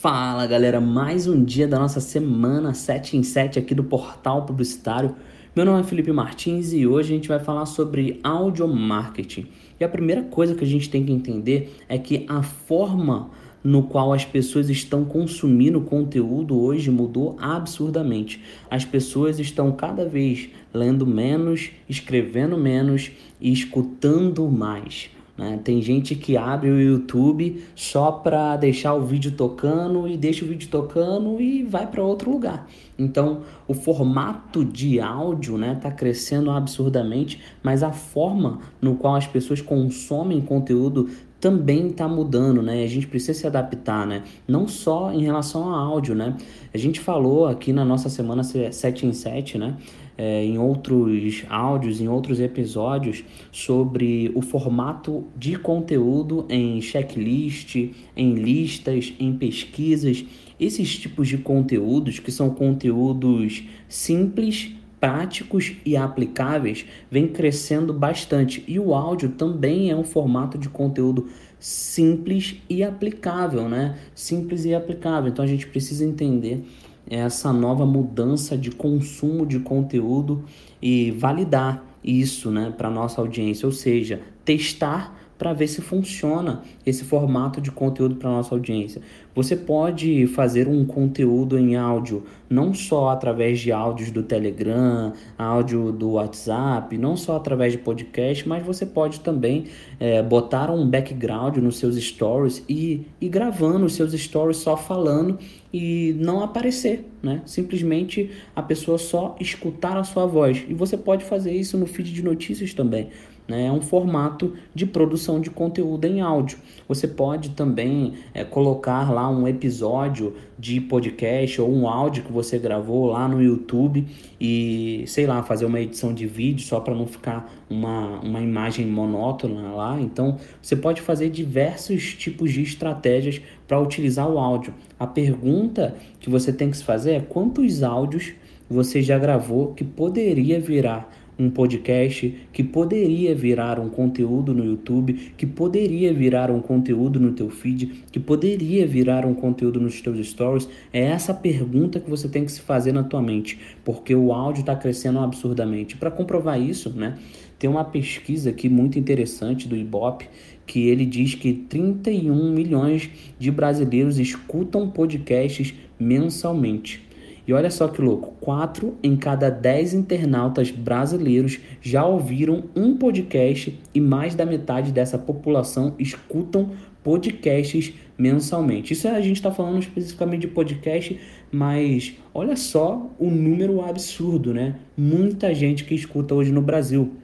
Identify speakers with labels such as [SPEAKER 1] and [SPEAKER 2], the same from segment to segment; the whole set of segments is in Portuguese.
[SPEAKER 1] Fala galera, mais um dia da nossa semana 7 em 7 aqui do Portal Publicitário. Meu nome é Felipe Martins e hoje a gente vai falar sobre audio marketing. E a primeira coisa que a gente tem que entender é que a forma no qual as pessoas estão consumindo conteúdo hoje mudou absurdamente. As pessoas estão cada vez lendo menos, escrevendo menos e escutando mais. Né? Tem gente que abre o YouTube só para deixar o vídeo tocando e deixa o vídeo tocando e vai para outro lugar. Então, o formato de áudio está né, tá crescendo absurdamente, mas a forma no qual as pessoas consomem conteúdo também está mudando, né? A gente precisa se adaptar, né? Não só em relação ao áudio, né? A gente falou aqui na nossa semana 7 em 7, né? É, em outros áudios, em outros episódios, sobre o formato de conteúdo em checklist, em listas, em pesquisas. Esses tipos de conteúdos, que são conteúdos simples, práticos e aplicáveis vem crescendo bastante. E o áudio também é um formato de conteúdo simples e aplicável, né? Simples e aplicável. Então a gente precisa entender essa nova mudança de consumo de conteúdo e validar isso, né, para nossa audiência, ou seja, testar para ver se funciona esse formato de conteúdo para nossa audiência. Você pode fazer um conteúdo em áudio não só através de áudios do Telegram, áudio do WhatsApp, não só através de podcast, mas você pode também é, botar um background nos seus stories e ir gravando os seus stories só falando e não aparecer, né? Simplesmente a pessoa só escutar a sua voz. E você pode fazer isso no feed de notícias também. Né? É um formato de produção de conteúdo em áudio. Você pode também é, colocar lá um episódio de podcast ou um áudio que você gravou lá no YouTube e, sei lá, fazer uma edição de vídeo só para não ficar uma, uma imagem monótona lá. Então, você pode fazer diversos tipos de estratégias para utilizar o áudio. A pergunta que você tem que se fazer é quantos áudios você já gravou que poderia virar um podcast, que poderia virar um conteúdo no YouTube, que poderia virar um conteúdo no teu feed, que poderia virar um conteúdo nos teus stories? É essa pergunta que você tem que se fazer na tua mente, porque o áudio está crescendo absurdamente. Para comprovar isso, né, tem uma pesquisa aqui muito interessante do Ibope que ele diz que 31 milhões de brasileiros escutam podcasts mensalmente. E olha só que louco, 4 em cada 10 internautas brasileiros já ouviram um podcast e mais da metade dessa população escutam podcasts mensalmente. Isso a gente está falando especificamente de podcast, mas olha só o número absurdo, né? Muita gente que escuta hoje no Brasil.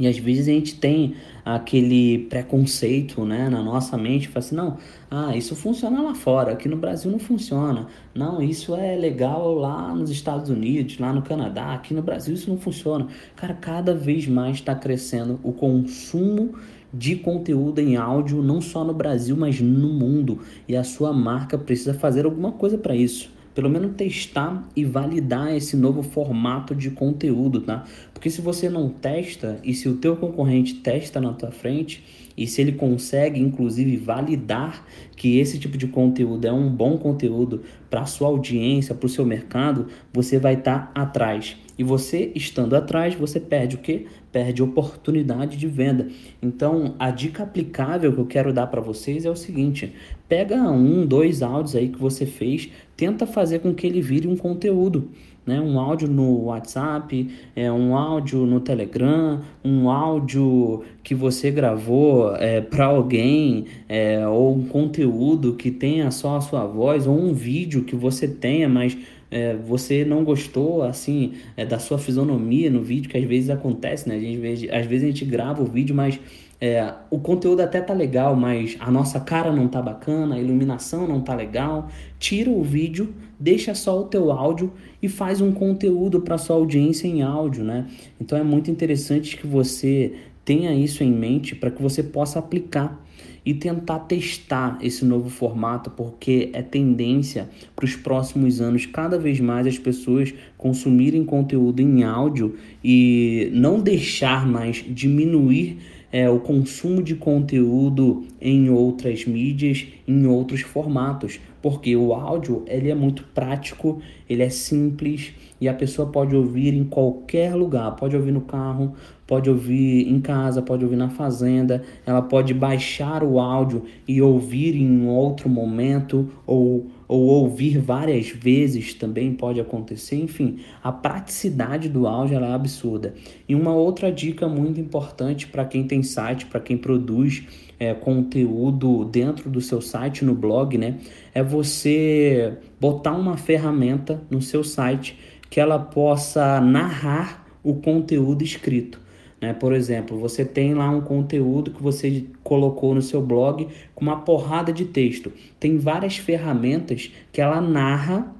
[SPEAKER 1] E às vezes a gente tem aquele preconceito né, na nossa mente, fala assim, não, ah, isso funciona lá fora, aqui no Brasil não funciona. Não, isso é legal lá nos Estados Unidos, lá no Canadá, aqui no Brasil isso não funciona. Cara, cada vez mais está crescendo o consumo de conteúdo em áudio, não só no Brasil, mas no mundo. E a sua marca precisa fazer alguma coisa para isso pelo menos testar e validar esse novo formato de conteúdo, tá? Porque se você não testa e se o teu concorrente testa na tua frente e se ele consegue inclusive validar que esse tipo de conteúdo é um bom conteúdo para sua audiência, para o seu mercado, você vai estar tá atrás. E você estando atrás, você perde o que? Perde oportunidade de venda. Então, a dica aplicável que eu quero dar para vocês é o seguinte: pega um, dois áudios aí que você fez, tenta fazer com que ele vire um conteúdo. Né? Um áudio no WhatsApp, é, um áudio no Telegram, um áudio que você gravou é, para alguém, é, ou um conteúdo que tenha só a sua voz, ou um vídeo que você tenha, mas é, você não gostou assim é, da sua fisionomia no vídeo, que às vezes acontece, né? A gente, às vezes a gente grava o vídeo, mas é, o conteúdo até tá legal, mas a nossa cara não tá bacana, a iluminação não tá legal. Tira o vídeo, deixa só o teu áudio e faz um conteúdo para sua audiência em áudio, né? Então é muito interessante que você tenha isso em mente para que você possa aplicar e tentar testar esse novo formato, porque é tendência para os próximos anos cada vez mais as pessoas consumirem conteúdo em áudio e não deixar mais diminuir é, o consumo de conteúdo em outras mídias, em outros formatos, porque o áudio ele é muito prático, ele é simples e a pessoa pode ouvir em qualquer lugar, pode ouvir no carro, pode ouvir em casa, pode ouvir na fazenda, ela pode baixar o áudio e ouvir em outro momento ou, ou ouvir várias vezes também pode acontecer. Enfim, a praticidade do áudio é absurda. E uma outra dica muito importante para quem tem site, para quem produz é, conteúdo dentro do seu site, no blog, né? É você botar uma ferramenta no seu site que ela possa narrar o conteúdo escrito. Né? Por exemplo, você tem lá um conteúdo que você colocou no seu blog com uma porrada de texto. Tem várias ferramentas que ela narra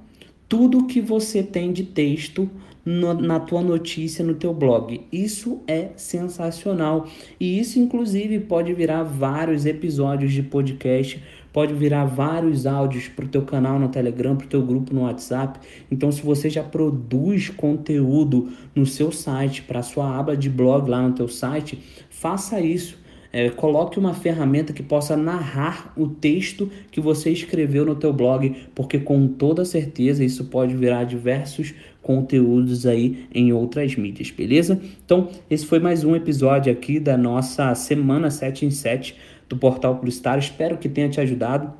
[SPEAKER 1] tudo que você tem de texto no, na tua notícia no teu blog. Isso é sensacional e isso inclusive pode virar vários episódios de podcast pode virar vários áudios para o teu canal no Telegram, para o teu grupo no WhatsApp. Então, se você já produz conteúdo no seu site, para a sua aba de blog lá no teu site, faça isso. É, coloque uma ferramenta que possa narrar o texto que você escreveu no teu blog, porque com toda certeza isso pode virar diversos conteúdos aí em outras mídias, beleza? Então, esse foi mais um episódio aqui da nossa semana 7 em 7 do Portal Publicitário. Espero que tenha te ajudado.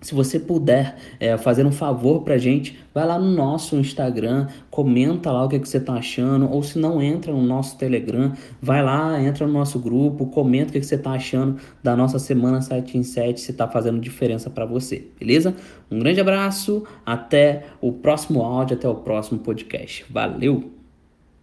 [SPEAKER 1] Se você puder é, fazer um favor pra gente, vai lá no nosso Instagram, comenta lá o que, é que você tá achando, ou se não entra no nosso Telegram, vai lá, entra no nosso grupo, comenta o que, é que você tá achando da nossa semana 7 em 7, se tá fazendo diferença para você, beleza? Um grande abraço, até o próximo áudio, até o próximo podcast. Valeu!